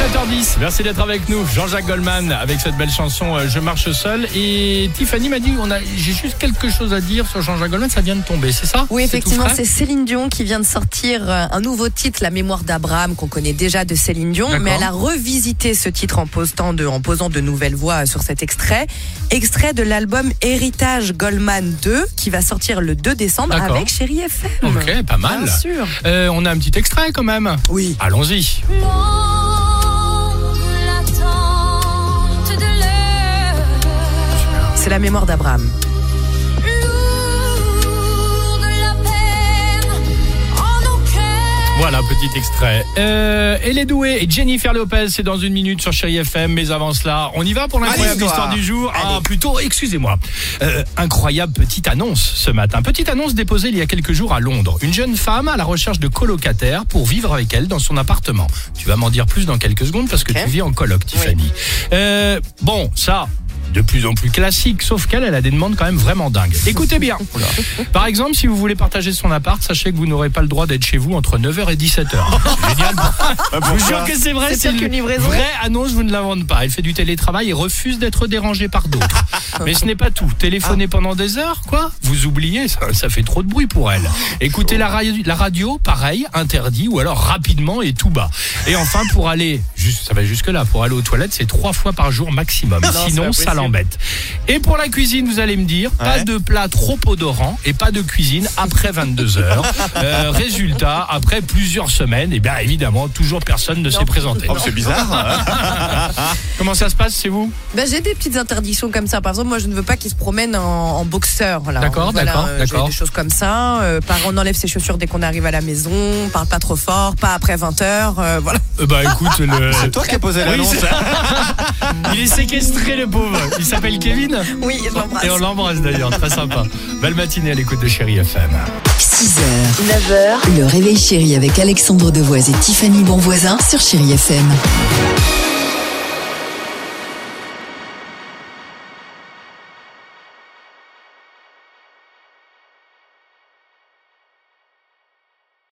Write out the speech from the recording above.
Allez, 7h10, merci d'être avec nous. Jean-Jacques Goldman avec cette belle chanson euh, Je marche seul. Et Tiffany m'a dit, on a, j'ai juste quelque chose à dire sur Jean-Jacques Goldman, ça vient de tomber, c'est ça? Oui, effectivement, c'est Céline Dion qui vient de sortir euh, un nouveau titre, La mémoire d'Abraham, qu'on connaît déjà de Céline Dion, D'accord. mais elle a revisité ce titre en posant de, en posant de nouvelles voix sur cet extrait. Extrait de l'album Héritage Goldman 2, qui va sortir le 2 décembre D'accord. avec Chérie FM. Ok, pas mal. Bien sûr. Euh, on a un petit extrait quand même. Oui. Allons-y. C'est la mémoire d'Abraham. Voilà, petit extrait. Euh, elle est douée et Jennifer Lopez, c'est dans une minute sur Chéri FM. Mais avant cela, on y va pour l'incroyable histoire du jour. Ah, plutôt, excusez-moi. Euh, incroyable petite annonce ce matin. Petite annonce déposée il y a quelques jours à Londres. Une jeune femme à la recherche de colocataires pour vivre avec elle dans son appartement. Tu vas m'en dire plus dans quelques secondes parce que tu vis en coloc, Tiffany. Euh, bon, ça. De plus en plus classique, sauf qu'elle, elle a des demandes quand même vraiment dingues. Écoutez bien. Par exemple, si vous voulez partager son appart, sachez que vous n'aurez pas le droit d'être chez vous entre 9h et 17h. Génial. Je vous jure que c'est vrai, C'est une qu'une livraison. vraie annonce, vous ne l'inventez pas. Elle fait du télétravail et refuse d'être dérangée par d'autres. Mais ce n'est pas tout. Téléphoner pendant des heures, quoi Vous oubliez, ça, ça fait trop de bruit pour elle. Écoutez la radio, la radio, pareil, interdit, ou alors rapidement et tout bas. Et enfin, pour aller, juste, ça va jusque là, pour aller aux toilettes, c'est trois fois par jour maximum. Sinon, ça l'embête. Et pour la cuisine, vous allez me dire, pas de plat trop odorant et pas de cuisine après 22 heures. Euh, résultat, après plusieurs semaines, et bien évidemment, toujours personne ne s'est présenté. c'est bizarre. Comment ça se passe chez vous Ben, j'ai des petites interdictions comme ça. Par exemple, moi, je ne veux pas qu'il se promène en, en boxeur. Voilà. D'accord, Voilà, d'accord, euh, d'accord. Des choses comme ça. Euh, par, on enlève ses chaussures dès qu'on arrive à la maison. On parle pas trop fort, pas après 20 heures. euh, voilà. Euh, Bah écoute, le... C'est toi qui as posé l'annonce. il est séquestré le pauvre. Il s'appelle Kevin Oui, je l'embrasse. et on l'embrasse d'ailleurs, très sympa. Belle matinée à l'écoute de Chéri FM. 6h, 9h, le réveil chéri avec Alexandre Devoise et Tiffany Bonvoisin sur Chérie FM.